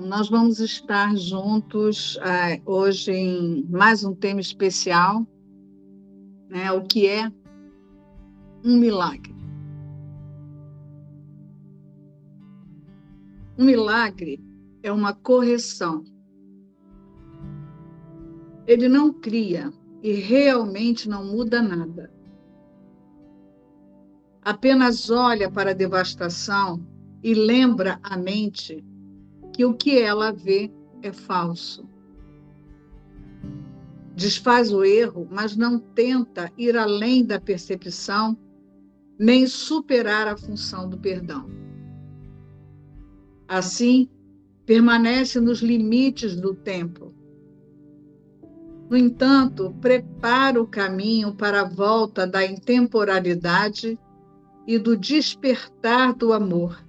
Nós vamos estar juntos uh, hoje em mais um tema especial, né, o que é um milagre. Um milagre é uma correção. Ele não cria e realmente não muda nada. Apenas olha para a devastação e lembra a mente que o que ela vê é falso. Desfaz o erro, mas não tenta ir além da percepção, nem superar a função do perdão. Assim, permanece nos limites do tempo. No entanto, prepara o caminho para a volta da intemporalidade e do despertar do amor,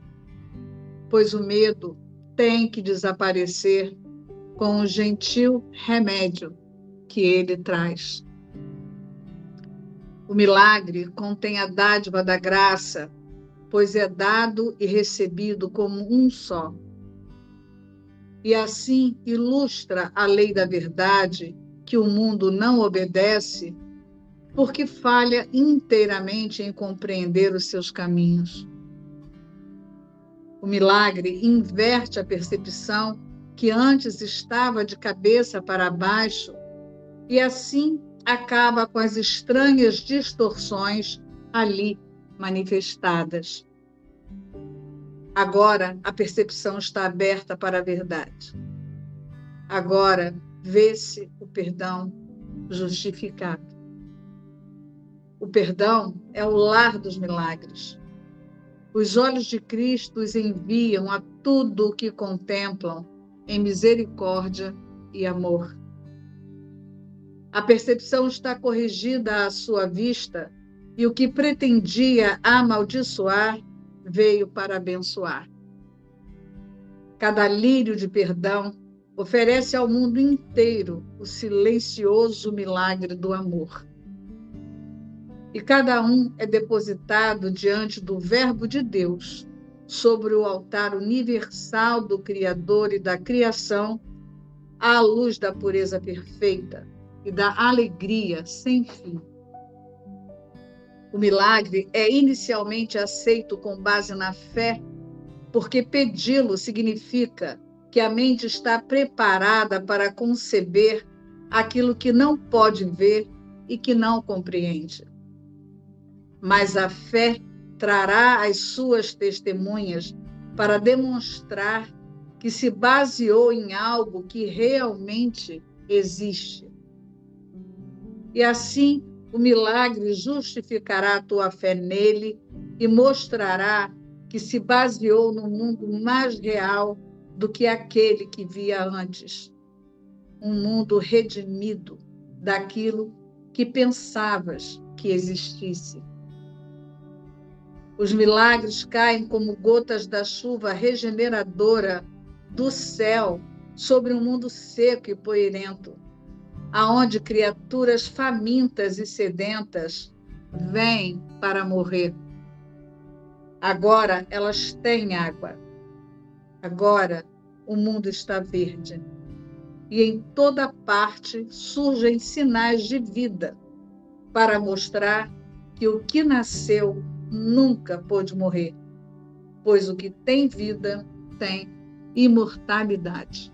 pois o medo tem que desaparecer com o gentil remédio que ele traz. O milagre contém a dádiva da graça, pois é dado e recebido como um só. E assim ilustra a lei da verdade que o mundo não obedece, porque falha inteiramente em compreender os seus caminhos. O milagre inverte a percepção que antes estava de cabeça para baixo e assim acaba com as estranhas distorções ali manifestadas. Agora a percepção está aberta para a verdade. Agora vê-se o perdão justificado. O perdão é o lar dos milagres. Os olhos de Cristo os enviam a tudo o que contemplam em misericórdia e amor. A percepção está corrigida à sua vista e o que pretendia amaldiçoar veio para abençoar. Cada lírio de perdão oferece ao mundo inteiro o silencioso milagre do amor e cada um é depositado diante do Verbo de Deus, sobre o altar universal do Criador e da criação, à luz da pureza perfeita e da alegria sem fim. O milagre é inicialmente aceito com base na fé, porque pedi-lo significa que a mente está preparada para conceber aquilo que não pode ver e que não compreende mas a fé trará as suas testemunhas para demonstrar que se baseou em algo que realmente existe. E assim, o milagre justificará a tua fé nele e mostrará que se baseou no mundo mais real do que aquele que via antes. Um mundo redimido daquilo que pensavas que existisse. Os milagres caem como gotas da chuva regeneradora do céu sobre um mundo seco e poeirento, aonde criaturas famintas e sedentas vêm para morrer. Agora elas têm água. Agora o mundo está verde. E em toda parte surgem sinais de vida para mostrar que o que nasceu nunca pôde morrer, pois o que tem vida tem imortalidade.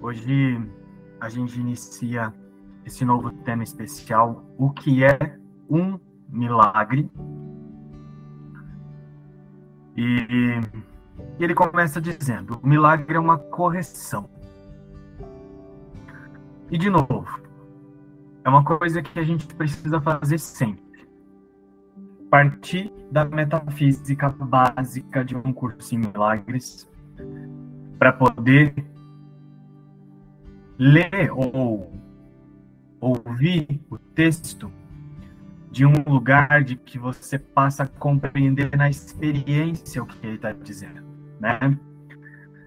Hoje a gente inicia esse novo tema especial, o que é um milagre. E, ele começa dizendo: o milagre é uma correção. E de novo, é uma coisa que a gente precisa fazer sempre partir da metafísica básica de um curso em milagres para poder ler ou ouvir o texto de um lugar de que você passa a compreender na experiência o que ele está dizendo, né?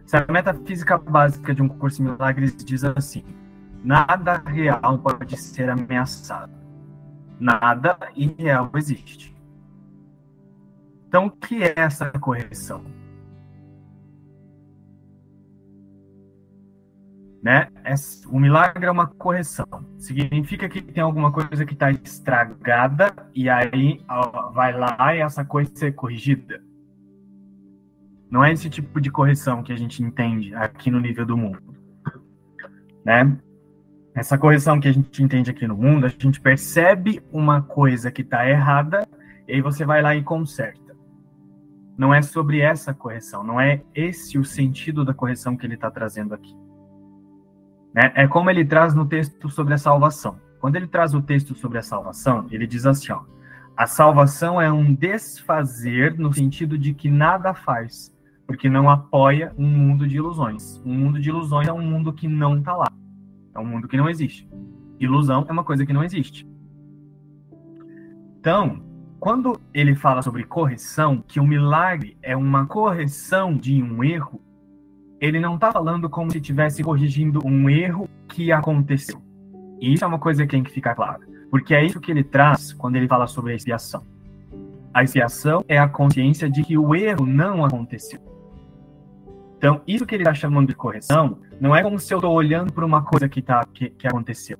Se a metafísica básica de um curso em milagres diz assim: nada real pode ser ameaçado, nada irreal existe. Então, o que é essa correção? Né? O milagre é uma correção. Significa que tem alguma coisa que está estragada e aí vai lá e essa coisa ser corrigida. Não é esse tipo de correção que a gente entende aqui no nível do mundo. Né? Essa correção que a gente entende aqui no mundo, a gente percebe uma coisa que está errada e aí você vai lá e conserta. Não é sobre essa correção, não é esse o sentido da correção que ele está trazendo aqui. Né? É como ele traz no texto sobre a salvação. Quando ele traz o texto sobre a salvação, ele diz assim: ó, a salvação é um desfazer no sentido de que nada faz, porque não apoia um mundo de ilusões. Um mundo de ilusões é um mundo que não está lá. É um mundo que não existe. Ilusão é uma coisa que não existe. Então, quando ele fala sobre correção, que o milagre é uma correção de um erro, ele não está falando como se estivesse corrigindo um erro que aconteceu. E isso é uma coisa que tem que ficar clara. Porque é isso que ele traz quando ele fala sobre a expiação. A expiação é a consciência de que o erro não aconteceu. Então, isso que ele está chamando de correção não é como se eu estou olhando para uma coisa que, tá, que, que aconteceu.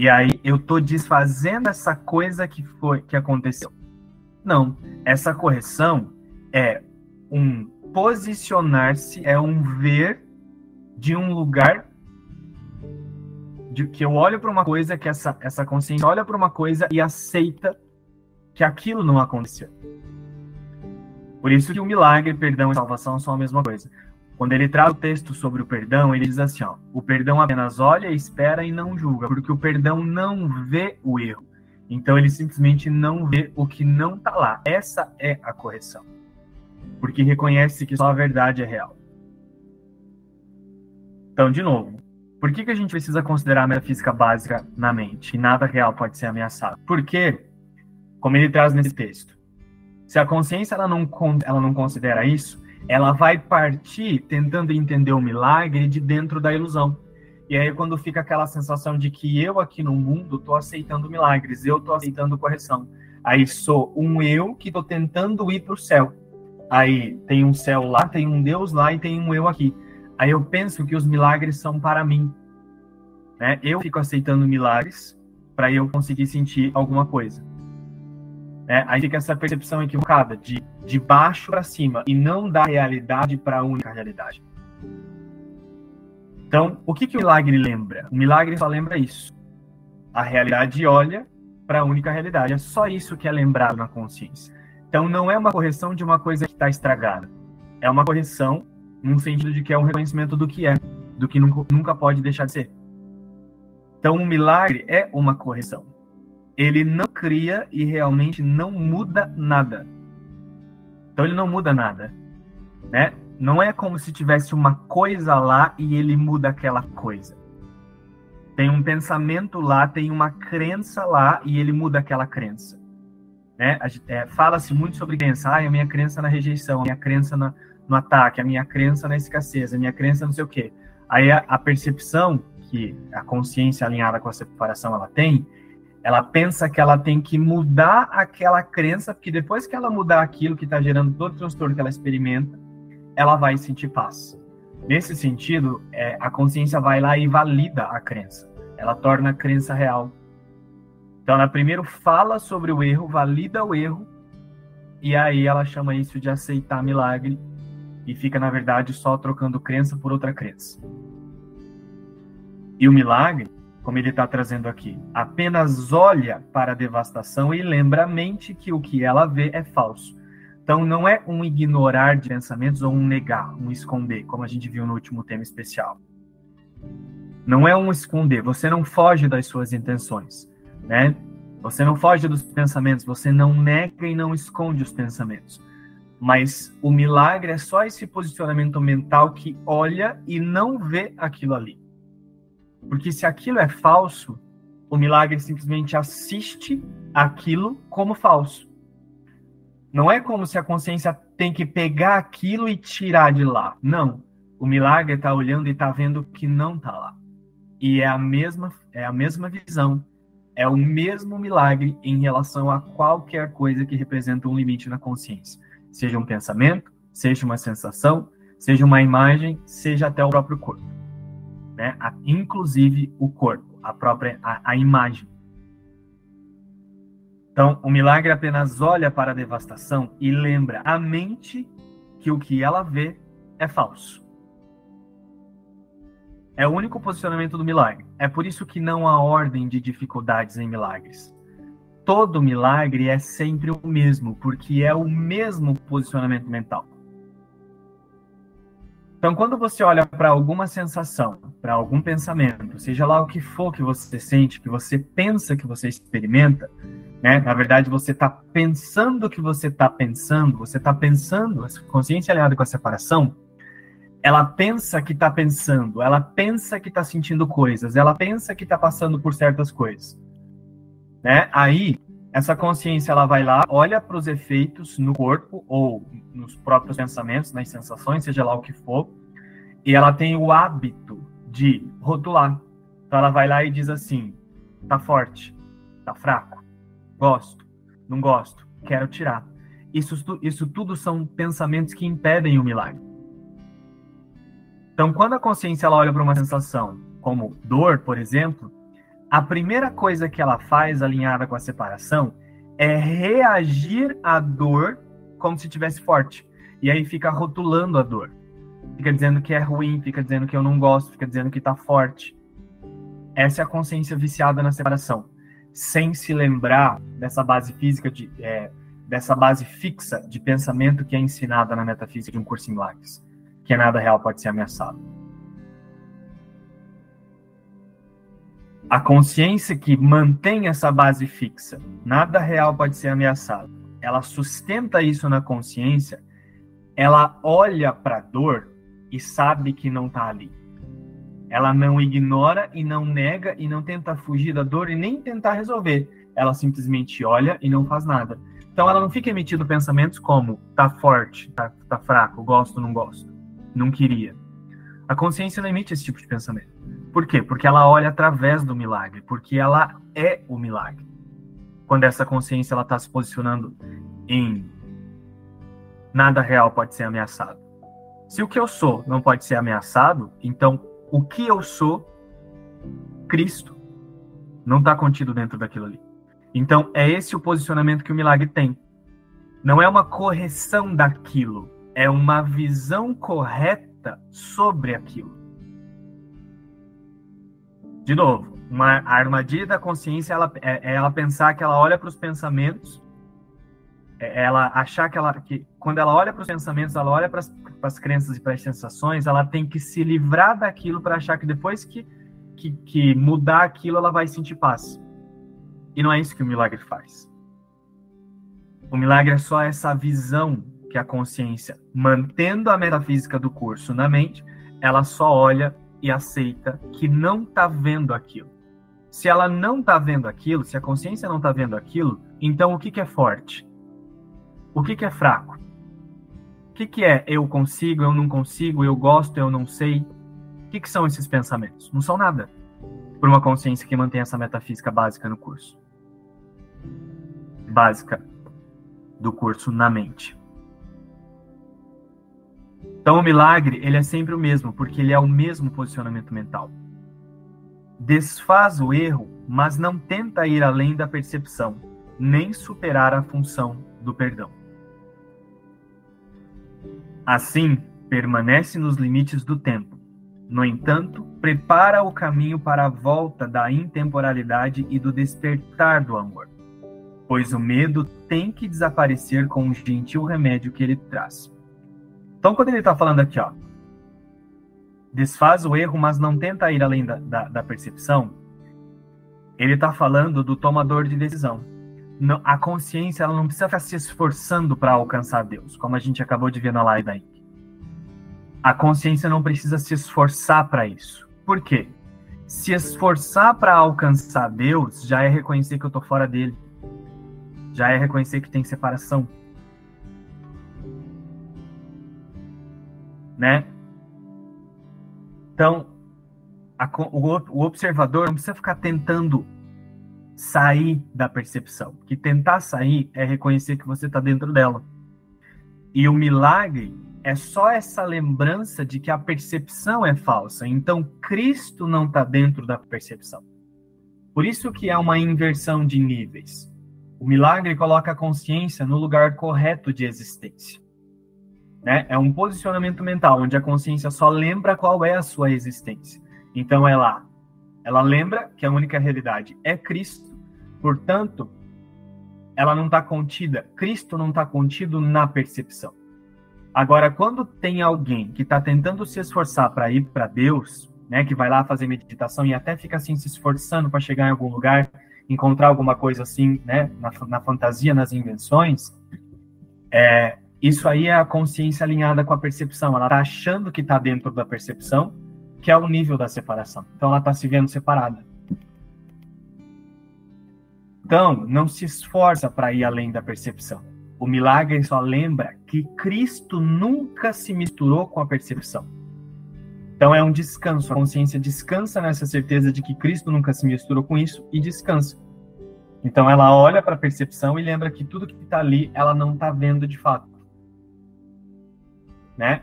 E aí eu estou desfazendo essa coisa que foi que aconteceu. Não, essa correção é um posicionar-se, é um ver de um lugar de que eu olho para uma coisa, que essa, essa consciência olha para uma coisa e aceita que aquilo não aconteceu. Por isso que o milagre, perdão e salvação são a mesma coisa. Quando ele traz o texto sobre o perdão, ele diz assim: ó, o perdão apenas olha, espera e não julga, porque o perdão não vê o erro. Então ele simplesmente não vê o que não está lá. Essa é a correção. Porque reconhece que só a verdade é real. Então, de novo, por que, que a gente precisa considerar a metafísica básica na mente? E nada real pode ser ameaçado. Porque, como ele traz nesse texto, se a consciência ela não, ela não considera isso, ela vai partir tentando entender o milagre de dentro da ilusão. E aí quando fica aquela sensação de que eu aqui no mundo estou aceitando milagres, eu estou aceitando correção. Aí sou um eu que estou tentando ir para o céu. Aí tem um céu lá, tem um Deus lá e tem um eu aqui. Aí eu penso que os milagres são para mim. Né? Eu fico aceitando milagres para eu conseguir sentir alguma coisa. Né? Aí fica essa percepção equivocada de, de baixo para cima e não da realidade para a única realidade. Então, o que, que o milagre lembra? O milagre só lembra isso. A realidade olha para a única realidade. É só isso que é lembrado na consciência. Então, não é uma correção de uma coisa que está estragada. É uma correção no sentido de que é um reconhecimento do que é, do que nunca, nunca pode deixar de ser. Então, o milagre é uma correção ele não cria e realmente não muda nada. Então ele não muda nada, né? Não é como se tivesse uma coisa lá e ele muda aquela coisa. Tem um pensamento lá, tem uma crença lá e ele muda aquela crença. Né? É, Fala-se muito sobre crença. Ah, a minha crença na rejeição, a minha crença na, no ataque, a minha crença na escassez, a minha crença não sei o quê. Aí a, a percepção que a consciência alinhada com a separação ela tem ela pensa que ela tem que mudar aquela crença, porque depois que ela mudar aquilo que está gerando todo o transtorno que ela experimenta, ela vai sentir paz. Nesse sentido, é, a consciência vai lá e valida a crença. Ela torna a crença real. Então, ela primeiro fala sobre o erro, valida o erro, e aí ela chama isso de aceitar milagre, e fica, na verdade, só trocando crença por outra crença. E o milagre como ele está trazendo aqui, apenas olha para a devastação e lembra a mente que o que ela vê é falso. Então, não é um ignorar de pensamentos ou um negar, um esconder, como a gente viu no último tema especial. Não é um esconder, você não foge das suas intenções, né? Você não foge dos pensamentos, você não nega e não esconde os pensamentos. Mas o milagre é só esse posicionamento mental que olha e não vê aquilo ali. Porque se aquilo é falso, o milagre simplesmente assiste aquilo como falso. Não é como se a consciência tem que pegar aquilo e tirar de lá. Não. O milagre está olhando e está vendo que não está lá. E é a mesma é a mesma visão, é o mesmo milagre em relação a qualquer coisa que representa um limite na consciência, seja um pensamento, seja uma sensação, seja uma imagem, seja até o próprio corpo. Né? A, inclusive o corpo, a própria a, a imagem. Então, o milagre apenas olha para a devastação e lembra a mente que o que ela vê é falso. É o único posicionamento do milagre. É por isso que não há ordem de dificuldades em milagres. Todo milagre é sempre o mesmo, porque é o mesmo posicionamento mental. Então, quando você olha para alguma sensação, para algum pensamento, seja lá o que for que você sente, que você pensa que você experimenta, né? Na verdade, você está pensando que você está pensando, você está pensando, a consciência aliada com a separação, ela pensa que está pensando, ela pensa que está sentindo coisas, ela pensa que está passando por certas coisas. Né? Aí, essa consciência ela vai lá, olha para os efeitos no corpo ou nos próprios pensamentos, nas sensações, seja lá o que for, e ela tem o hábito de rotular. Então ela vai lá e diz assim: tá forte, tá fraco, gosto, não gosto, quero tirar. Isso, isso tudo são pensamentos que impedem o milagre. Então, quando a consciência ela olha para uma sensação, como dor, por exemplo, a primeira coisa que ela faz, alinhada com a separação, é reagir à dor como se tivesse forte. E aí fica rotulando a dor. Fica dizendo que é ruim, fica dizendo que eu não gosto, fica dizendo que está forte. Essa é a consciência viciada na separação. Sem se lembrar dessa base física, de, é, dessa base fixa de pensamento que é ensinada na metafísica de um curso em milagres que nada real pode ser ameaçado. A consciência que mantém essa base fixa, nada real pode ser ameaçado, ela sustenta isso na consciência, ela olha para a dor e sabe que não está ali. Ela não ignora e não nega e não tenta fugir da dor e nem tentar resolver. Ela simplesmente olha e não faz nada. Então ela não fica emitindo pensamentos como tá forte, tá, tá fraco, gosto, não gosto não queria. A consciência não emite esse tipo de pensamento. Por quê? Porque ela olha através do milagre, porque ela é o milagre. Quando essa consciência ela está se posicionando em nada real pode ser ameaçado. Se o que eu sou não pode ser ameaçado, então o que eu sou, Cristo, não está contido dentro daquilo ali. Então é esse o posicionamento que o milagre tem. Não é uma correção daquilo, é uma visão correta sobre aquilo. De novo, uma armadilha da consciência ela, é, é ela pensar que ela olha para os pensamentos, é ela achar que ela que quando ela olha para os pensamentos, ela olha para as crenças e para as sensações, ela tem que se livrar daquilo para achar que depois que, que, que mudar aquilo, ela vai sentir paz. E não é isso que o milagre faz. O milagre é só essa visão que a consciência, mantendo a metafísica do curso na mente, ela só olha e aceita que não está vendo aquilo. Se ela não está vendo aquilo, se a consciência não está vendo aquilo, então o que, que é forte? O que, que é fraco? O que, que é eu consigo, eu não consigo, eu gosto, eu não sei? O que, que são esses pensamentos? Não são nada por uma consciência que mantém essa metafísica básica no curso. Básica do curso na mente. Então o milagre, ele é sempre o mesmo, porque ele é o mesmo posicionamento mental. Desfaz o erro, mas não tenta ir além da percepção, nem superar a função do perdão. Assim, permanece nos limites do tempo. No entanto, prepara o caminho para a volta da intemporalidade e do despertar do amor, pois o medo tem que desaparecer com o gentil remédio que ele traz. Então, quando ele está falando aqui, ó, desfaz o erro, mas não tenta ir além da, da, da percepção, ele está falando do tomador de decisão. Não, a consciência ela não precisa ficar se esforçando para alcançar Deus, como a gente acabou de ver na live aí. A consciência não precisa se esforçar para isso. Por quê? Se esforçar para alcançar Deus já é reconhecer que eu estou fora dele. Já é reconhecer que tem separação. Né? Então, a, o, o observador não precisa ficar tentando sair da percepção. Que tentar sair é reconhecer que você está dentro dela. E o milagre é só essa lembrança de que a percepção é falsa. Então, Cristo não está dentro da percepção. Por isso que é uma inversão de níveis. O milagre coloca a consciência no lugar correto de existência. Né? É um posicionamento mental, onde a consciência só lembra qual é a sua existência. Então, ela, ela lembra que a única realidade é Cristo, portanto, ela não está contida, Cristo não está contido na percepção. Agora, quando tem alguém que está tentando se esforçar para ir para Deus, né, que vai lá fazer meditação e até fica assim se esforçando para chegar em algum lugar, encontrar alguma coisa assim, né, na, na fantasia, nas invenções, é, isso aí é a consciência alinhada com a percepção. Ela está achando que está dentro da percepção, que é o nível da separação. Então ela está se vendo separada. Então, não se esforça para ir além da percepção. O milagre só lembra que Cristo nunca se misturou com a percepção. Então é um descanso. A consciência descansa nessa certeza de que Cristo nunca se misturou com isso e descansa. Então ela olha para a percepção e lembra que tudo que está ali ela não está vendo de fato. Né?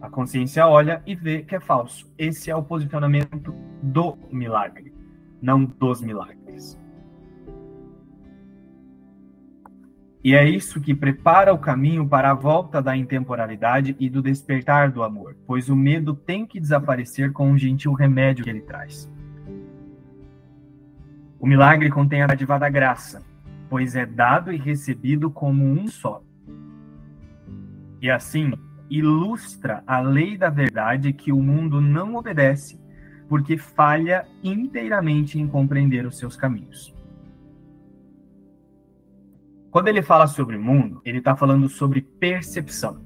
A consciência olha e vê que é falso. Esse é o posicionamento do milagre, não dos milagres. E é isso que prepara o caminho para a volta da intemporalidade e do despertar do amor, pois o medo tem que desaparecer com o gentil remédio que ele traz. O milagre contém a dádiva graça, pois é dado e recebido como um só. E assim, ilustra a lei da verdade que o mundo não obedece, porque falha inteiramente em compreender os seus caminhos. Quando ele fala sobre mundo, ele está falando sobre percepção.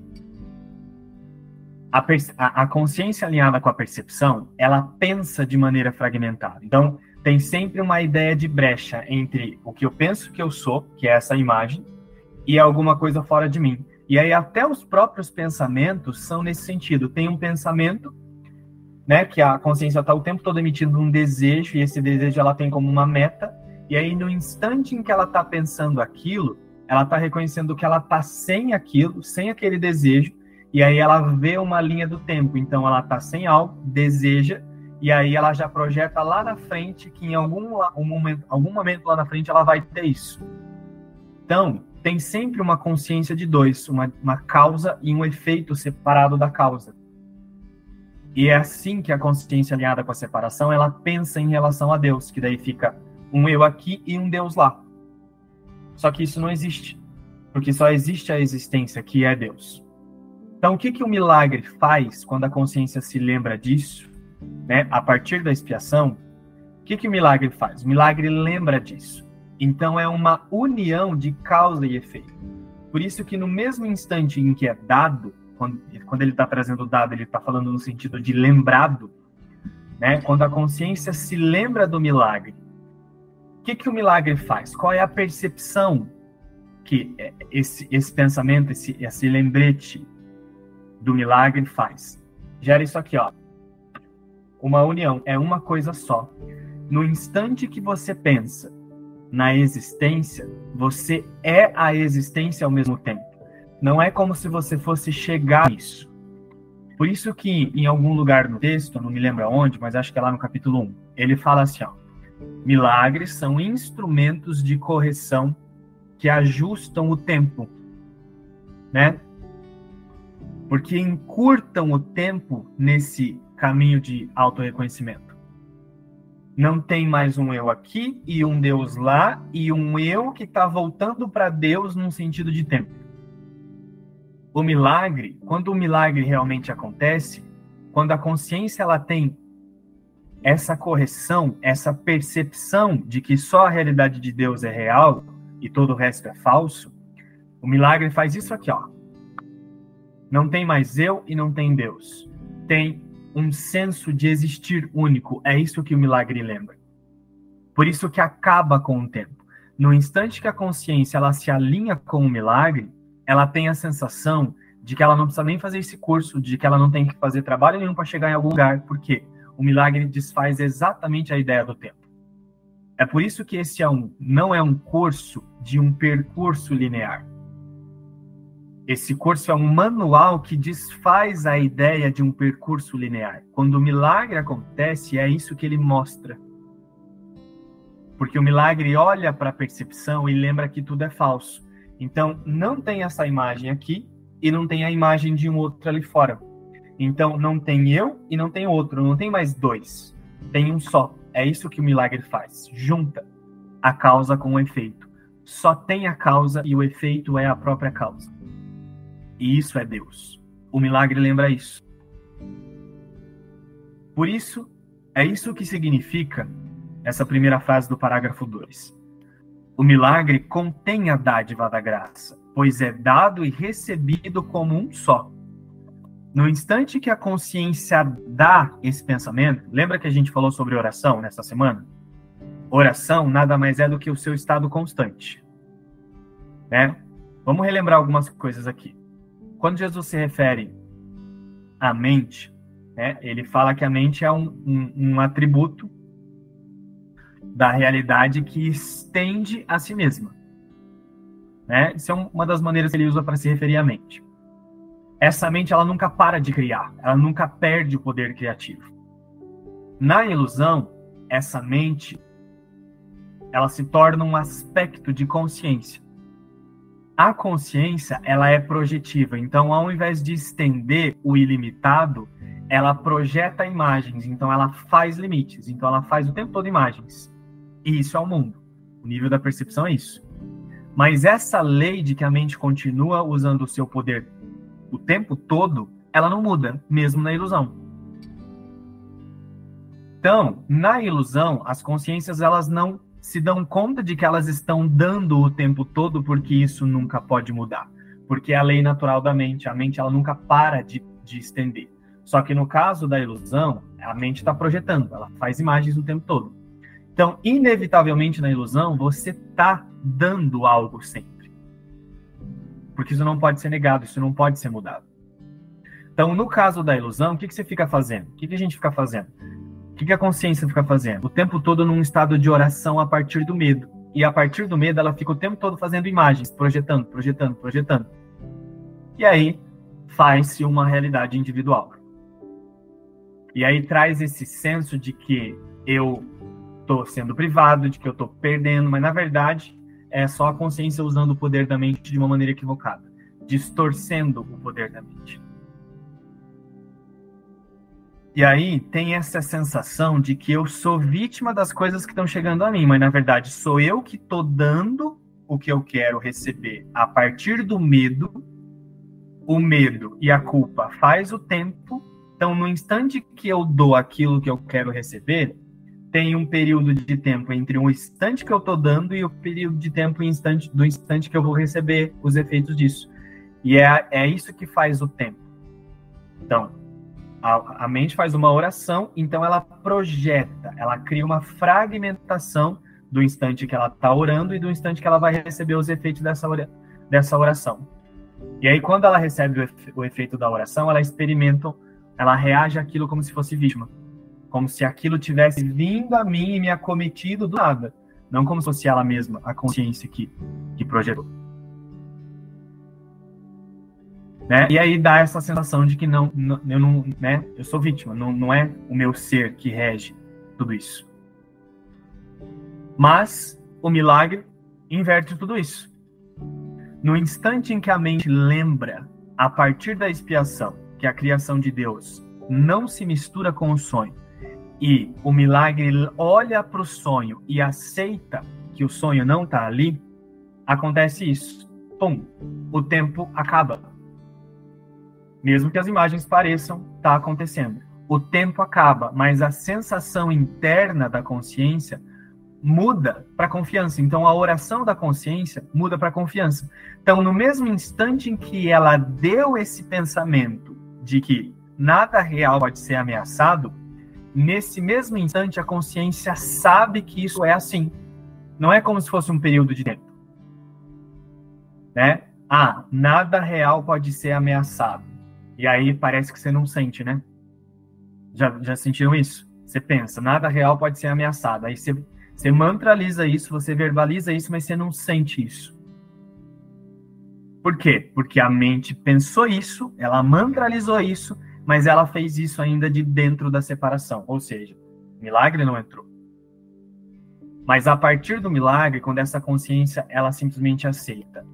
A, per a, a, consciência alinhada com a percepção, ela pensa de maneira fragmentada. Então, tem sempre uma ideia de brecha entre o que eu penso que eu sou, que é essa imagem, e alguma coisa fora de mim. E aí até os próprios pensamentos são nesse sentido. Tem um pensamento, né, que a consciência está o tempo todo emitindo um desejo, e esse desejo ela tem como uma meta, e aí, no instante em que ela está pensando aquilo, ela está reconhecendo que ela está sem aquilo, sem aquele desejo, e aí ela vê uma linha do tempo. Então, ela está sem algo, deseja, e aí ela já projeta lá na frente que em algum, um momento, algum momento lá na frente ela vai ter isso. Então, tem sempre uma consciência de dois, uma, uma causa e um efeito separado da causa. E é assim que a consciência alinhada com a separação, ela pensa em relação a Deus, que daí fica um eu aqui e um Deus lá. Só que isso não existe, porque só existe a existência que é Deus. Então, o que, que o milagre faz quando a consciência se lembra disso, né? A partir da expiação, o que, que o milagre faz? O milagre lembra disso. Então, é uma união de causa e efeito. Por isso que no mesmo instante em que é dado, quando, quando ele está trazendo o dado, ele está falando no sentido de lembrado, né? Quando a consciência se lembra do milagre que, que o milagre faz? Qual é a percepção que esse, esse pensamento, esse, esse lembrete do milagre faz? Gera isso aqui, ó. Uma união é uma coisa só. No instante que você pensa na existência, você é a existência ao mesmo tempo. Não é como se você fosse chegar nisso. Por isso que em algum lugar no texto, não me lembro onde, mas acho que é lá no capítulo 1, ele fala assim, ó, Milagres são instrumentos de correção que ajustam o tempo, né? Porque encurtam o tempo nesse caminho de autorreconhecimento. Não tem mais um eu aqui e um Deus lá e um eu que está voltando para Deus num sentido de tempo. O milagre, quando o milagre realmente acontece, quando a consciência ela tem essa correção, essa percepção de que só a realidade de Deus é real e todo o resto é falso, o milagre faz isso aqui, ó. Não tem mais eu e não tem Deus. Tem um senso de existir único. É isso que o milagre lembra. Por isso que acaba com o tempo. No instante que a consciência ela se alinha com o milagre, ela tem a sensação de que ela não precisa nem fazer esse curso, de que ela não tem que fazer trabalho nenhum para chegar em algum lugar. Por quê? o milagre desfaz exatamente a ideia do tempo. É por isso que esse é um, não é um curso de um percurso linear. Esse curso é um manual que desfaz a ideia de um percurso linear. Quando o milagre acontece, é isso que ele mostra. Porque o milagre olha para a percepção e lembra que tudo é falso. Então, não tem essa imagem aqui e não tem a imagem de um outro ali fora. Então, não tem eu e não tem outro, não tem mais dois. Tem um só. É isso que o milagre faz. Junta a causa com o efeito. Só tem a causa e o efeito é a própria causa. E isso é Deus. O milagre lembra isso. Por isso, é isso que significa essa primeira frase do parágrafo 2. O milagre contém a dádiva da graça, pois é dado e recebido como um só. No instante que a consciência dá esse pensamento, lembra que a gente falou sobre oração nessa semana? Oração nada mais é do que o seu estado constante. Né? Vamos relembrar algumas coisas aqui. Quando Jesus se refere à mente, né, ele fala que a mente é um, um, um atributo da realidade que estende a si mesma. Né? Isso é uma das maneiras que ele usa para se referir à mente. Essa mente ela nunca para de criar, ela nunca perde o poder criativo. Na ilusão, essa mente ela se torna um aspecto de consciência a consciência ela é projetiva, então ao invés de estender o ilimitado, ela projeta imagens, então ela faz limites, então ela faz o tempo todo imagens. E isso é o mundo. O nível da percepção é isso. Mas essa lei de que a mente continua usando o seu poder o tempo todo, ela não muda, mesmo na ilusão. Então, na ilusão, as consciências elas não se dão conta de que elas estão dando o tempo todo, porque isso nunca pode mudar. Porque é a lei natural da mente, a mente ela nunca para de, de estender. Só que no caso da ilusão, a mente está projetando, ela faz imagens o tempo todo. Então, inevitavelmente na ilusão, você está dando algo sempre. Porque isso não pode ser negado, isso não pode ser mudado. Então, no caso da ilusão, o que, que você fica fazendo? O que, que a gente fica fazendo? O que, a consciência fica fazendo? O tempo todo num estado de oração a partir do medo. E a partir do medo, ela fica o tempo todo fazendo imagens, projetando, projetando, projetando. E aí faz-se uma realidade individual. E aí traz esse senso de que eu estou sendo privado, de que eu estou perdendo, mas na verdade é só a consciência usando o poder da mente de uma maneira equivocada, distorcendo o poder da mente. E aí tem essa sensação de que eu sou vítima das coisas que estão chegando a mim, mas na verdade sou eu que estou dando o que eu quero receber a partir do medo. O medo e a culpa faz o tempo. Então, no instante que eu dou aquilo que eu quero receber, tem um período de tempo entre o instante que eu estou dando e o período de tempo instante, do instante que eu vou receber os efeitos disso. E é, é isso que faz o tempo. Então, a, a mente faz uma oração, então ela projeta, ela cria uma fragmentação do instante que ela está orando e do instante que ela vai receber os efeitos dessa, dessa oração. E aí, quando ela recebe o, o efeito da oração, ela experimenta, ela reage àquilo como se fosse vítima. Como se aquilo tivesse vindo a mim e me acometido do nada. Não como se fosse ela mesma, a consciência que, que projetou. Né? E aí dá essa sensação de que não, não, eu não, né? Eu sou vítima, não, não é o meu ser que rege tudo isso. Mas o milagre inverte tudo isso. No instante em que a mente lembra, a partir da expiação, que a criação de Deus não se mistura com o sonho, e o milagre olha para o sonho e aceita que o sonho não está ali, acontece isso. Pum, o tempo acaba mesmo que as imagens pareçam estar tá acontecendo. O tempo acaba, mas a sensação interna da consciência muda para confiança. Então a oração da consciência muda para confiança. Então no mesmo instante em que ela deu esse pensamento de que nada real pode ser ameaçado, nesse mesmo instante a consciência sabe que isso é assim. Não é como se fosse um período de tempo. Né? Ah, nada real pode ser ameaçado. E aí parece que você não sente, né? Já, já sentiram isso? Você pensa, nada real pode ser ameaçado. Aí você, você mantraliza isso, você verbaliza isso, mas você não sente isso. Por quê? Porque a mente pensou isso, ela mantralizou isso, mas ela fez isso ainda de dentro da separação, ou seja, milagre não entrou. Mas a partir do milagre, quando essa consciência ela simplesmente aceita,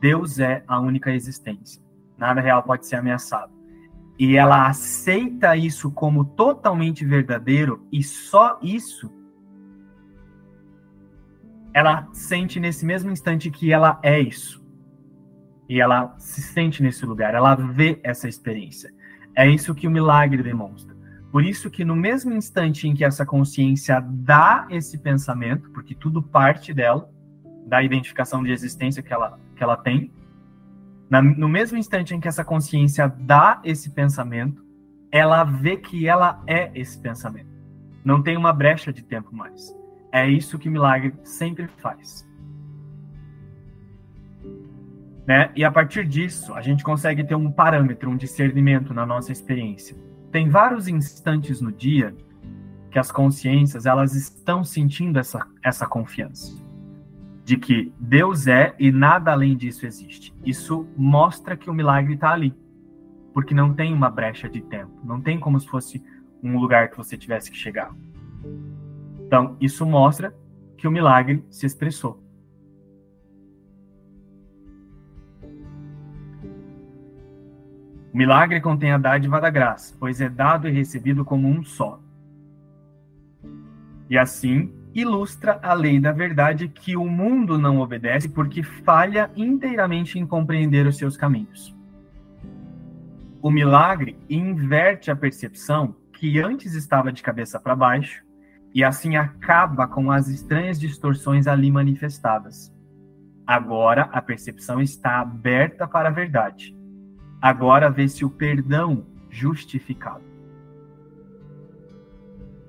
Deus é a única existência. Nada real pode ser ameaçado. E ela aceita isso como totalmente verdadeiro e só isso ela sente nesse mesmo instante que ela é isso. E ela se sente nesse lugar, ela vê essa experiência. É isso que o milagre demonstra. Por isso que no mesmo instante em que essa consciência dá esse pensamento, porque tudo parte dela, da identificação de existência que ela, que ela tem, na, no mesmo instante em que essa consciência dá esse pensamento, ela vê que ela é esse pensamento. Não tem uma brecha de tempo mais. É isso que milagre sempre faz. Né? E a partir disso, a gente consegue ter um parâmetro, um discernimento na nossa experiência. Tem vários instantes no dia que as consciências elas estão sentindo essa, essa confiança de que Deus é e nada além disso existe. Isso mostra que o milagre está ali, porque não tem uma brecha de tempo, não tem como se fosse um lugar que você tivesse que chegar. Então, isso mostra que o milagre se expressou. O milagre contém a dádiva da graça, pois é dado e recebido como um só. E assim ilustra a lei da verdade que o mundo não obedece porque falha inteiramente em compreender os seus caminhos. O milagre inverte a percepção que antes estava de cabeça para baixo e assim acaba com as estranhas distorções ali manifestadas. Agora a percepção está aberta para a verdade Agora vê-se o perdão justificado.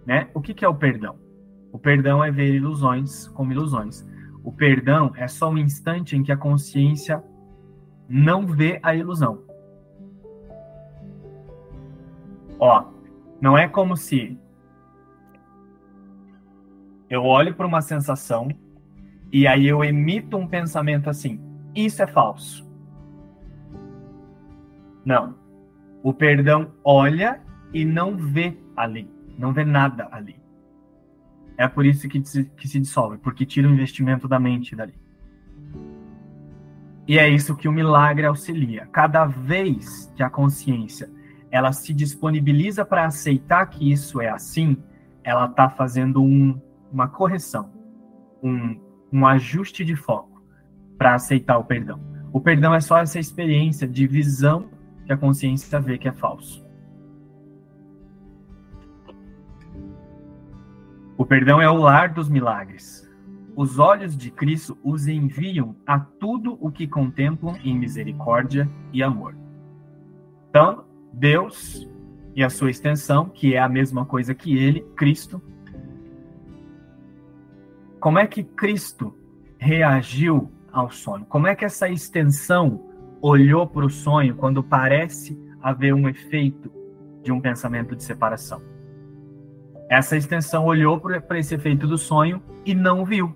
Né? O que, que é o perdão? O perdão é ver ilusões como ilusões. O perdão é só um instante em que a consciência não vê a ilusão. Ó, não é como se eu olho para uma sensação e aí eu emito um pensamento assim: isso é falso. Não. O perdão olha e não vê ali, não vê nada ali. É por isso que se, que se dissolve, porque tira o investimento da mente dali. E é isso que o milagre auxilia. Cada vez que a consciência ela se disponibiliza para aceitar que isso é assim, ela está fazendo um, uma correção, um, um ajuste de foco para aceitar o perdão. O perdão é só essa experiência de visão que a consciência vê que é falso. O perdão é o lar dos milagres. Os olhos de Cristo os enviam a tudo o que contemplam em misericórdia e amor. Então, Deus e a sua extensão, que é a mesma coisa que ele, Cristo. Como é que Cristo reagiu ao sonho? Como é que essa extensão olhou para o sonho quando parece haver um efeito de um pensamento de separação. Essa extensão olhou para esse efeito do sonho e não viu.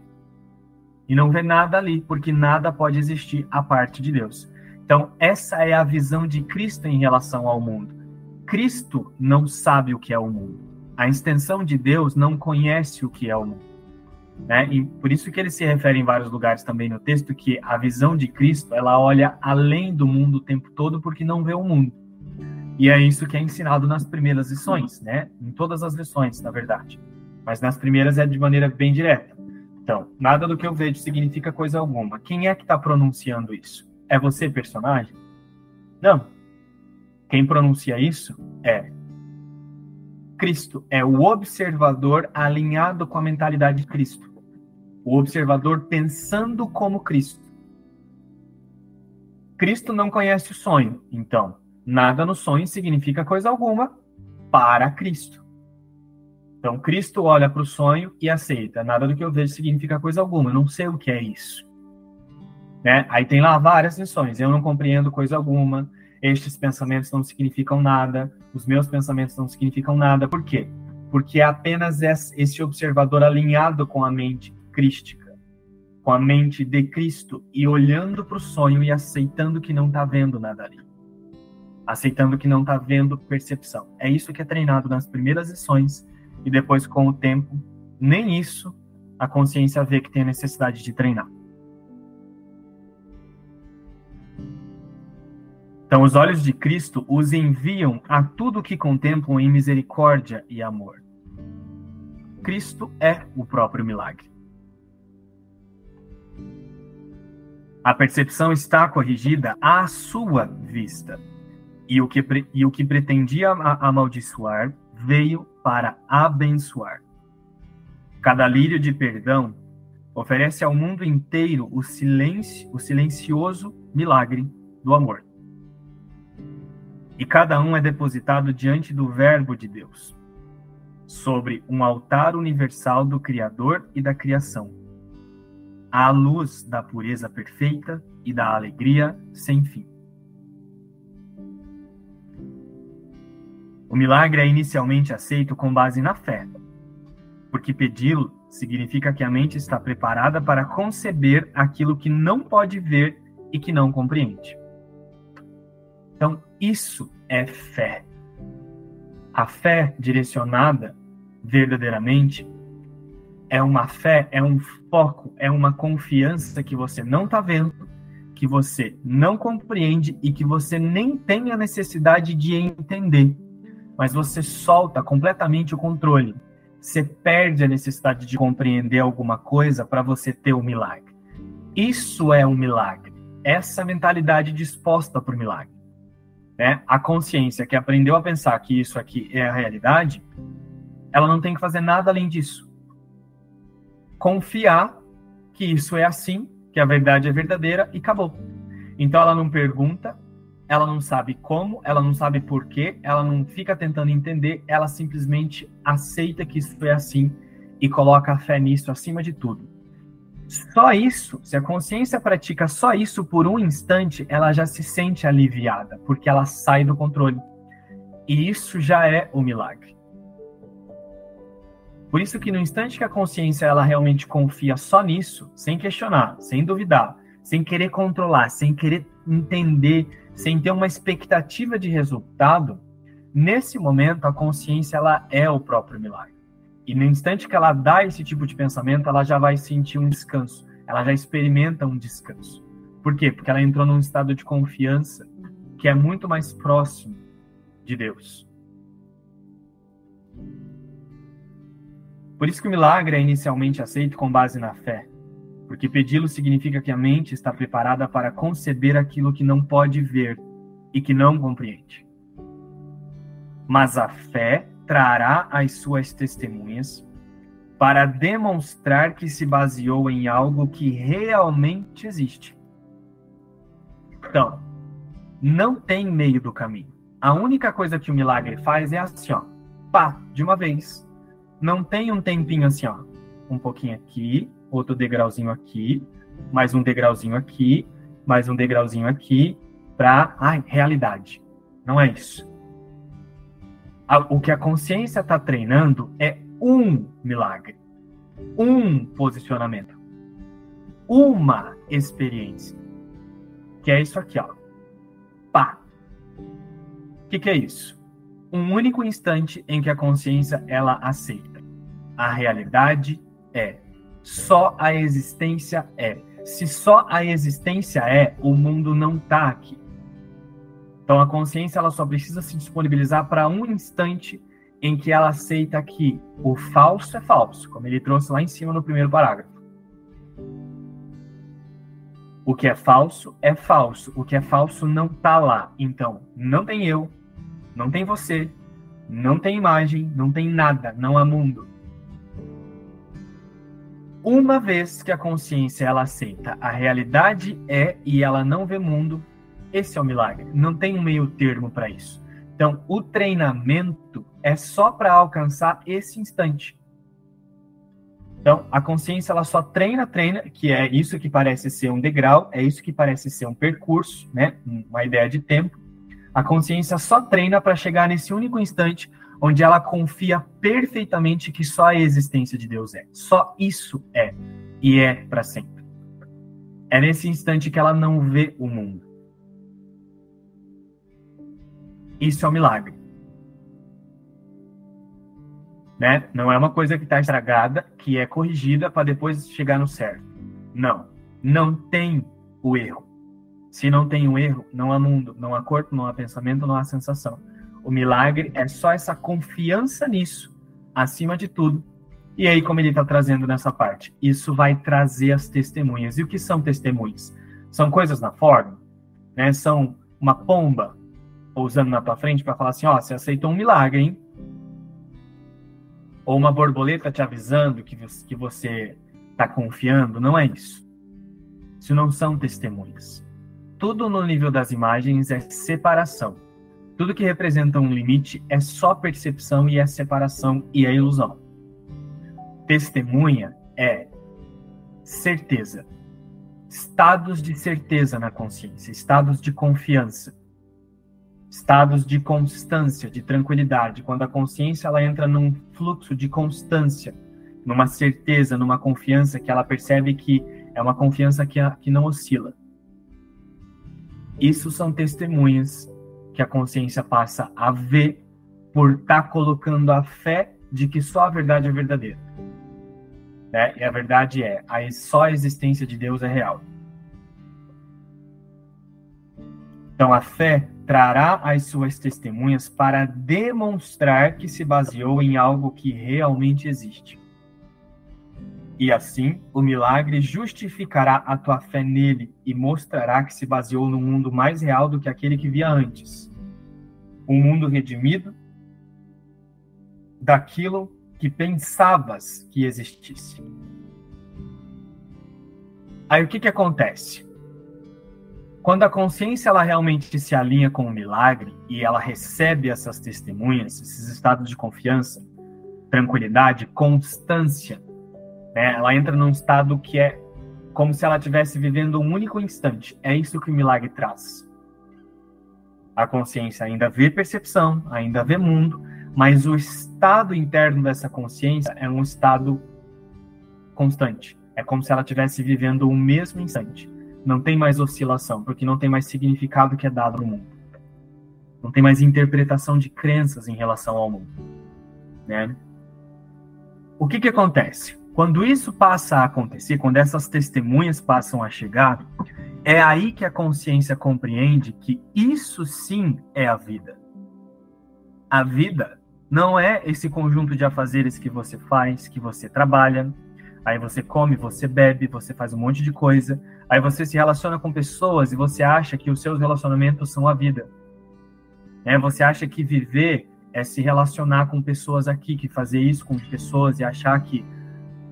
E não vê nada ali, porque nada pode existir a parte de Deus. Então, essa é a visão de Cristo em relação ao mundo. Cristo não sabe o que é o mundo. A extensão de Deus não conhece o que é o mundo. Né? E por isso que ele se refere em vários lugares também no texto que a visão de Cristo ela olha além do mundo o tempo todo porque não vê o mundo. E é isso que é ensinado nas primeiras lições, né? Em todas as lições, na verdade. Mas nas primeiras é de maneira bem direta. Então, nada do que eu vejo significa coisa alguma. Quem é que está pronunciando isso? É você, personagem? Não. Quem pronuncia isso é Cristo, é o observador alinhado com a mentalidade de Cristo. O observador pensando como Cristo. Cristo não conhece o sonho, então, nada no sonho significa coisa alguma para Cristo. Então, Cristo olha para o sonho e aceita. Nada do que eu vejo significa coisa alguma. Eu não sei o que é isso. Né? Aí tem lá várias lições. Eu não compreendo coisa alguma estes pensamentos não significam nada, os meus pensamentos não significam nada. Por quê? Porque é apenas esse observador alinhado com a mente crística. com a mente de Cristo e olhando para o sonho e aceitando que não está vendo nada ali. Aceitando que não está vendo percepção. É isso que é treinado nas primeiras lições e depois, com o tempo, nem isso a consciência vê que tem a necessidade de treinar. Então, os olhos de Cristo os enviam a tudo que contemplam em misericórdia e amor. Cristo é o próprio milagre. A percepção está corrigida à sua vista. E o que, e o que pretendia amaldiçoar veio para abençoar. Cada lírio de perdão oferece ao mundo inteiro o silêncio, o silencioso milagre do amor e cada um é depositado diante do Verbo de Deus, sobre um altar universal do Criador e da criação, à luz da pureza perfeita e da alegria sem fim. O milagre é inicialmente aceito com base na fé, porque pedi-lo significa que a mente está preparada para conceber aquilo que não pode ver e que não compreende. Então, isso é fé. A fé direcionada verdadeiramente é uma fé, é um foco, é uma confiança que você não está vendo, que você não compreende e que você nem tem a necessidade de entender. Mas você solta completamente o controle. Você perde a necessidade de compreender alguma coisa para você ter o milagre. Isso é um milagre. Essa mentalidade disposta para o milagre né, a consciência que aprendeu a pensar que isso aqui é a realidade, ela não tem que fazer nada além disso. Confiar que isso é assim, que a verdade é verdadeira e acabou. Então ela não pergunta, ela não sabe como, ela não sabe porquê, ela não fica tentando entender, ela simplesmente aceita que isso é assim e coloca a fé nisso acima de tudo. Só isso, se a consciência pratica só isso por um instante, ela já se sente aliviada, porque ela sai do controle. E isso já é o milagre. Por isso que no instante que a consciência ela realmente confia só nisso, sem questionar, sem duvidar, sem querer controlar, sem querer entender, sem ter uma expectativa de resultado, nesse momento a consciência ela é o próprio milagre. E no instante que ela dá esse tipo de pensamento, ela já vai sentir um descanso. Ela já experimenta um descanso. Por quê? Porque ela entrou num estado de confiança que é muito mais próximo de Deus. Por isso que o milagre é inicialmente aceito com base na fé. Porque pedi-lo significa que a mente está preparada para conceber aquilo que não pode ver e que não compreende. Mas a fé trará as suas testemunhas para demonstrar que se baseou em algo que realmente existe. Então, não tem meio do caminho. A única coisa que o milagre faz é assim, ó, pá, de uma vez. Não tem um tempinho assim, ó, um pouquinho aqui, outro degrauzinho aqui, mais um degrauzinho aqui, mais um degrauzinho aqui, para, ai, realidade. Não é isso o que a consciência está treinando é um milagre, um posicionamento, uma experiência. Que é isso aqui, ó. Pá. O que, que é isso? Um único instante em que a consciência ela aceita. A realidade é. Só a existência é. Se só a existência é, o mundo não está aqui. Então a consciência ela só precisa se disponibilizar para um instante em que ela aceita que o falso é falso, como ele trouxe lá em cima no primeiro parágrafo. O que é falso é falso, o que é falso não está lá. Então, não tem eu, não tem você, não tem imagem, não tem nada, não há mundo. Uma vez que a consciência ela aceita a realidade é e ela não vê mundo, esse é o milagre. Não tem um meio termo para isso. Então, o treinamento é só para alcançar esse instante. Então, a consciência ela só treina, treina, que é isso que parece ser um degrau, é isso que parece ser um percurso, né? Uma ideia de tempo. A consciência só treina para chegar nesse único instante onde ela confia perfeitamente que só a existência de Deus é. Só isso é e é para sempre. É nesse instante que ela não vê o mundo. Isso é um milagre. Né? Não é uma coisa que está estragada, que é corrigida para depois chegar no certo. Não. Não tem o erro. Se não tem o erro, não há mundo, não há corpo, não há pensamento, não há sensação. O milagre é só essa confiança nisso, acima de tudo. E aí, como ele está trazendo nessa parte, isso vai trazer as testemunhas. E o que são testemunhas? São coisas na forma, né? São uma pomba pousando na tua frente para falar assim, ó, você aceitou um milagre, hein? Ou uma borboleta te avisando que, que você está confiando, não é isso. Isso não são testemunhas. Tudo no nível das imagens é separação. Tudo que representa um limite é só percepção e é separação e é ilusão. Testemunha é certeza. Estados de certeza na consciência, estados de confiança estados de constância, de tranquilidade, quando a consciência ela entra num fluxo de constância, numa certeza, numa confiança que ela percebe que é uma confiança que, que não oscila. Isso são testemunhas que a consciência passa a ver por estar tá colocando a fé de que só a verdade é verdadeira. Né? E a verdade é, a só a existência de Deus é real. Então a fé trará as suas testemunhas para demonstrar que se baseou em algo que realmente existe. E assim, o milagre justificará a tua fé nele e mostrará que se baseou no mundo mais real do que aquele que via antes. Um mundo redimido daquilo que pensavas que existisse. Aí o que, que acontece? Quando a consciência ela realmente se alinha com o milagre e ela recebe essas testemunhas, esses estados de confiança, tranquilidade, constância, né? ela entra num estado que é como se ela estivesse vivendo um único instante. É isso que o milagre traz. A consciência ainda vê percepção, ainda vê mundo, mas o estado interno dessa consciência é um estado constante. É como se ela estivesse vivendo o mesmo instante. Não tem mais oscilação, porque não tem mais significado que é dado no mundo. Não tem mais interpretação de crenças em relação ao mundo. Né? O que, que acontece? Quando isso passa a acontecer, quando essas testemunhas passam a chegar, é aí que a consciência compreende que isso sim é a vida. A vida não é esse conjunto de afazeres que você faz, que você trabalha, Aí você come, você bebe, você faz um monte de coisa. Aí você se relaciona com pessoas e você acha que os seus relacionamentos são a vida. É, você acha que viver é se relacionar com pessoas aqui, que fazer isso com pessoas e achar que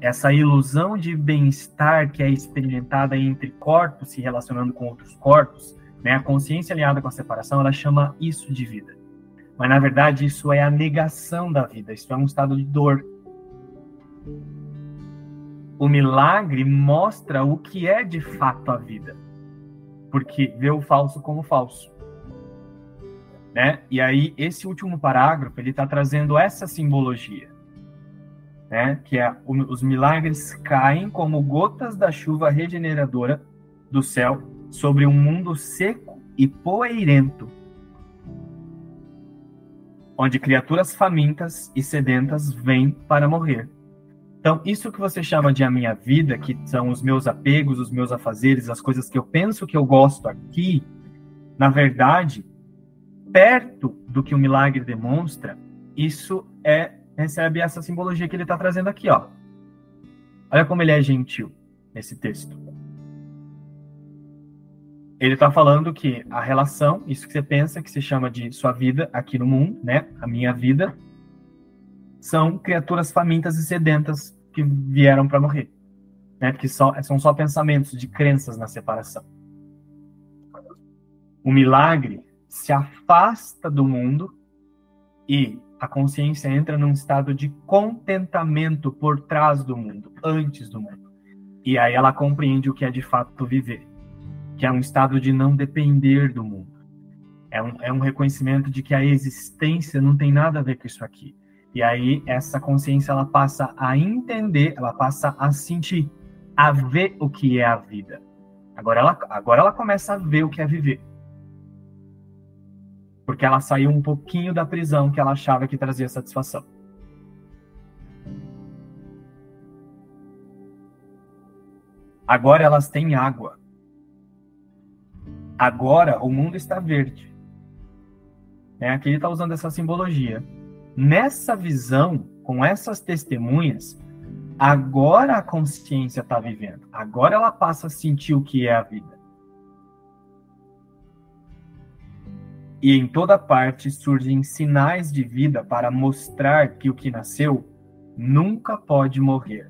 essa ilusão de bem-estar que é experimentada entre corpos se relacionando com outros corpos, né? A consciência aliada com a separação, ela chama isso de vida. Mas na verdade isso é a negação da vida, isso é um estado de dor o milagre mostra o que é de fato a vida, porque vê o falso como falso. Né? E aí esse último parágrafo ele está trazendo essa simbologia, né? Que é os milagres caem como gotas da chuva regeneradora do céu sobre um mundo seco e poeirento, onde criaturas famintas e sedentas vêm para morrer. Então, isso que você chama de a minha vida, que são os meus apegos, os meus afazeres, as coisas que eu penso que eu gosto aqui, na verdade, perto do que o milagre demonstra, isso é recebe essa simbologia que ele está trazendo aqui, ó. Olha como ele é gentil nesse texto. Ele está falando que a relação, isso que você pensa, que se chama de sua vida aqui no mundo, né? A minha vida, são criaturas famintas e sedentas que vieram para morrer. Né? Porque só, são só pensamentos de crenças na separação. O milagre se afasta do mundo e a consciência entra num estado de contentamento por trás do mundo, antes do mundo. E aí ela compreende o que é de fato viver, que é um estado de não depender do mundo. É um, é um reconhecimento de que a existência não tem nada a ver com isso aqui. E aí essa consciência ela passa a entender, ela passa a sentir, a ver o que é a vida. Agora ela, agora ela começa a ver o que é viver. Porque ela saiu um pouquinho da prisão que ela achava que trazia satisfação. Agora elas têm água. Agora o mundo está verde. É, aqui ele está usando essa simbologia. Nessa visão, com essas testemunhas, agora a consciência está vivendo. Agora ela passa a sentir o que é a vida. E em toda parte surgem sinais de vida para mostrar que o que nasceu nunca pode morrer,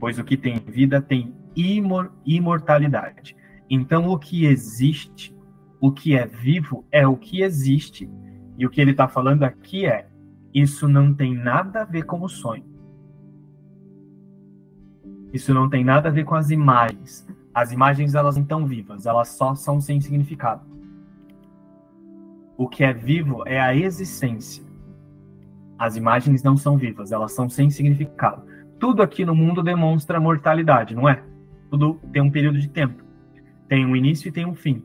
pois o que tem vida tem imor imortalidade. Então, o que existe, o que é vivo, é o que existe. E o que ele está falando aqui é: isso não tem nada a ver com o sonho. Isso não tem nada a ver com as imagens. As imagens elas não estão vivas, elas só são sem significado. O que é vivo é a existência. As imagens não são vivas, elas são sem significado. Tudo aqui no mundo demonstra mortalidade, não é? Tudo tem um período de tempo. Tem um início e tem um fim.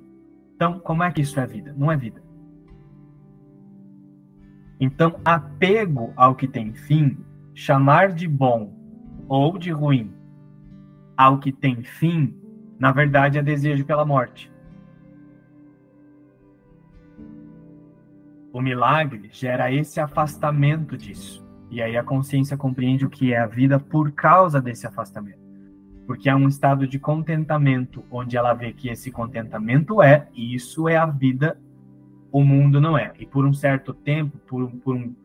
Então, como é que isso é vida? Não é vida. Então, apego ao que tem fim, chamar de bom ou de ruim ao que tem fim, na verdade é desejo pela morte. O milagre gera esse afastamento disso. E aí a consciência compreende o que é a vida por causa desse afastamento porque é um estado de contentamento, onde ela vê que esse contentamento é, e isso é a vida, o mundo não é. E por um certo tempo, por, por, um,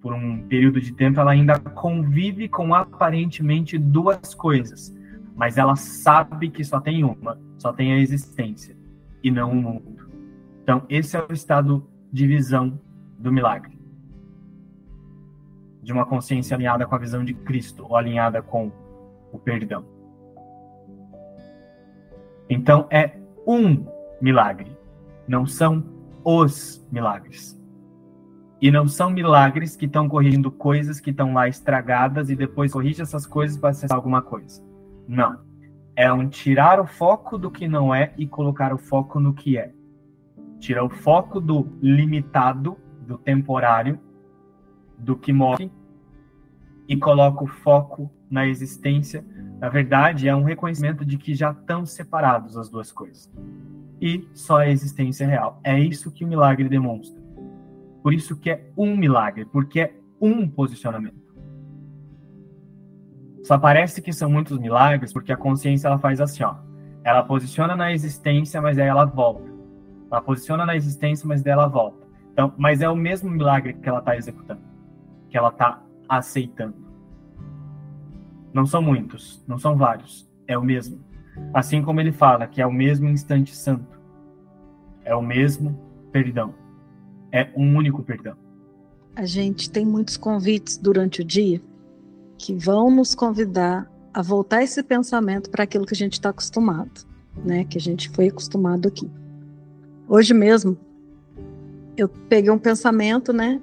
por um período de tempo, ela ainda convive com aparentemente duas coisas, mas ela sabe que só tem uma, só tem a existência, e não o mundo. Então, esse é o estado de visão do milagre. De uma consciência alinhada com a visão de Cristo, ou alinhada com o perdão. Então é um milagre, não são os milagres. E não são milagres que estão corrigindo coisas que estão lá estragadas e depois corrige essas coisas para acessar alguma coisa. Não. É um tirar o foco do que não é e colocar o foco no que é. Tira o foco do limitado, do temporário, do que morre e coloca o foco na existência na verdade, é um reconhecimento de que já estão separados as duas coisas. E só a existência real. É isso que o milagre demonstra. Por isso que é um milagre, porque é um posicionamento. Só parece que são muitos milagres porque a consciência ela faz assim, ó. Ela posiciona na existência, mas aí ela volta. Ela posiciona na existência, mas daí ela volta. Então, mas é o mesmo milagre que ela está executando, que ela está aceitando. Não são muitos, não são vários, é o mesmo. Assim como ele fala que é o mesmo instante santo, é o mesmo perdão, é um único perdão. A gente tem muitos convites durante o dia que vão nos convidar a voltar esse pensamento para aquilo que a gente está acostumado, né? Que a gente foi acostumado aqui. Hoje mesmo, eu peguei um pensamento, né?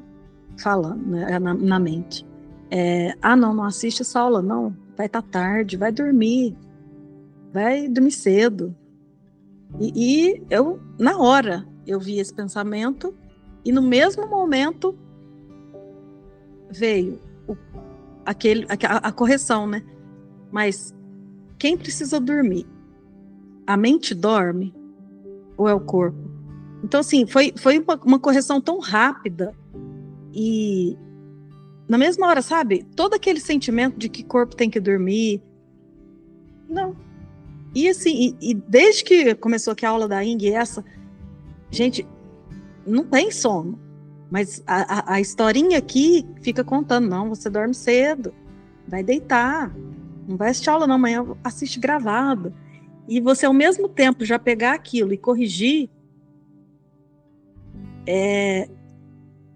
Falando né, na, na mente. É, ah, não, não assiste essa aula, não. Vai estar tá tarde, vai dormir. Vai dormir cedo. E, e, eu, na hora, eu vi esse pensamento e no mesmo momento veio o, aquele, a, a correção, né? Mas quem precisa dormir? A mente dorme ou é o corpo? Então, assim, foi, foi uma, uma correção tão rápida e na mesma hora, sabe? Todo aquele sentimento de que corpo tem que dormir. Não. E assim, e, e desde que começou aqui a aula da Ing, essa, gente, não tem sono. Mas a, a, a historinha aqui fica contando, não, você dorme cedo, vai deitar, não vai assistir aula não, amanhã assiste gravado. E você ao mesmo tempo já pegar aquilo e corrigir, é,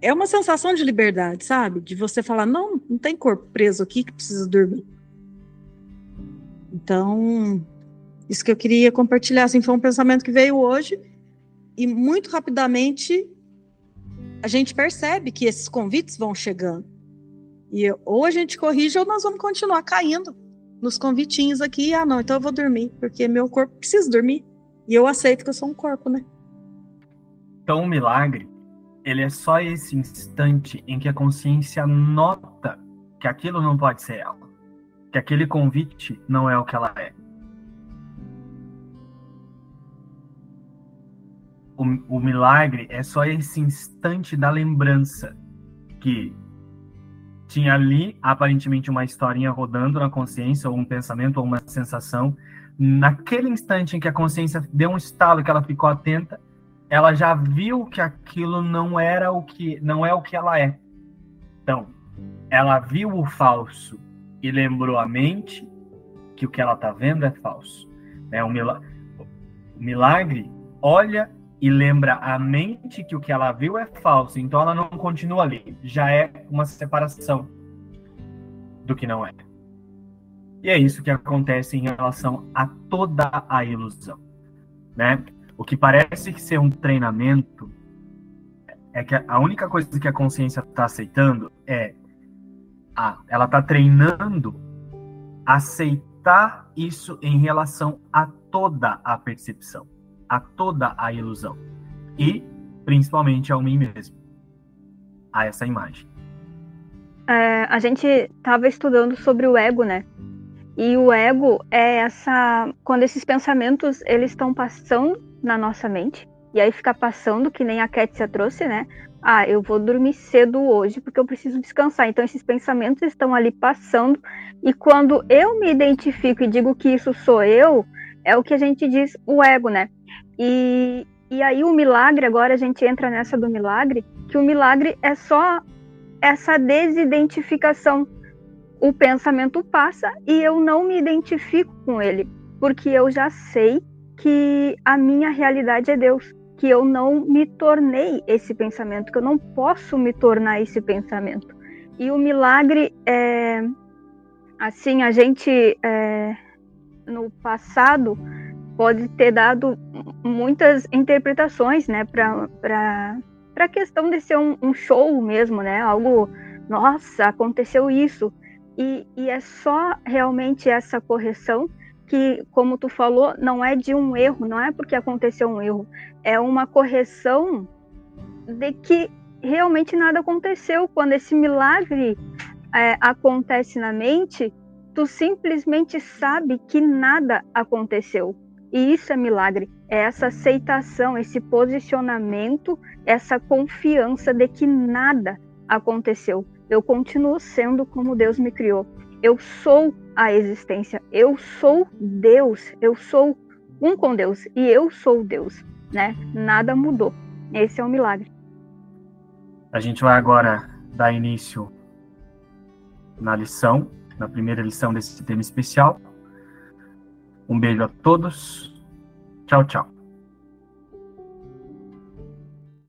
é uma sensação de liberdade, sabe? De você falar, não, não tem corpo preso aqui que precisa dormir. Então, isso que eu queria compartilhar, assim, foi um pensamento que veio hoje e muito rapidamente a gente percebe que esses convites vão chegando. E ou a gente corrige ou nós vamos continuar caindo nos convitinhos aqui. Ah, não, então eu vou dormir, porque meu corpo precisa dormir. E eu aceito que eu sou um corpo, né? Então, o milagre, ele é só esse instante em que a consciência nota que aquilo não pode ser ela, que aquele convite não é o que ela é. O, o milagre é só esse instante da lembrança que tinha ali aparentemente uma historinha rodando na consciência, ou um pensamento, ou uma sensação. Naquele instante em que a consciência deu um estalo, que ela ficou atenta, ela já viu que aquilo não era o que não é o que ela é. Então, ela viu o falso e lembrou a mente que o que ela está vendo é falso. É um milagre. Milagre olha e lembra a mente que o que ela viu é falso, então ela não continua ali. Já é uma separação do que não é. E é isso que acontece em relação a toda a ilusão, né? O que parece ser um treinamento é que a única coisa que a consciência está aceitando é a, ela está treinando aceitar isso em relação a toda a percepção a toda a ilusão e principalmente ao mim mesmo, a essa imagem. É, a gente estava estudando sobre o ego, né? E o ego é essa quando esses pensamentos eles estão passando na nossa mente e aí fica passando que nem a Kétia trouxe, né? Ah, eu vou dormir cedo hoje porque eu preciso descansar. Então esses pensamentos estão ali passando e quando eu me identifico e digo que isso sou eu, é o que a gente diz o ego, né? E, e aí o milagre, agora a gente entra nessa do milagre, que o milagre é só essa desidentificação. O pensamento passa e eu não me identifico com ele, porque eu já sei que a minha realidade é Deus, que eu não me tornei esse pensamento, que eu não posso me tornar esse pensamento. E o milagre é assim, a gente é, no passado pode ter dado muitas interpretações, né, para a questão de ser um, um, show mesmo, né, algo, nossa, aconteceu isso. E, e é só realmente essa correção que, como tu falou, não é de um erro, não é porque aconteceu um erro, é uma correção de que realmente nada aconteceu. Quando esse milagre é, acontece na mente, tu simplesmente sabe que nada aconteceu. E isso é milagre, é essa aceitação, esse posicionamento, essa confiança de que nada aconteceu. Eu continuo sendo como Deus me criou. Eu sou a existência, eu sou Deus, eu sou um com Deus e eu sou Deus, né? Nada mudou. Esse é o milagre. A gente vai agora dar início na lição, na primeira lição desse tema especial. Um beijo a todos. Tchau, tchau.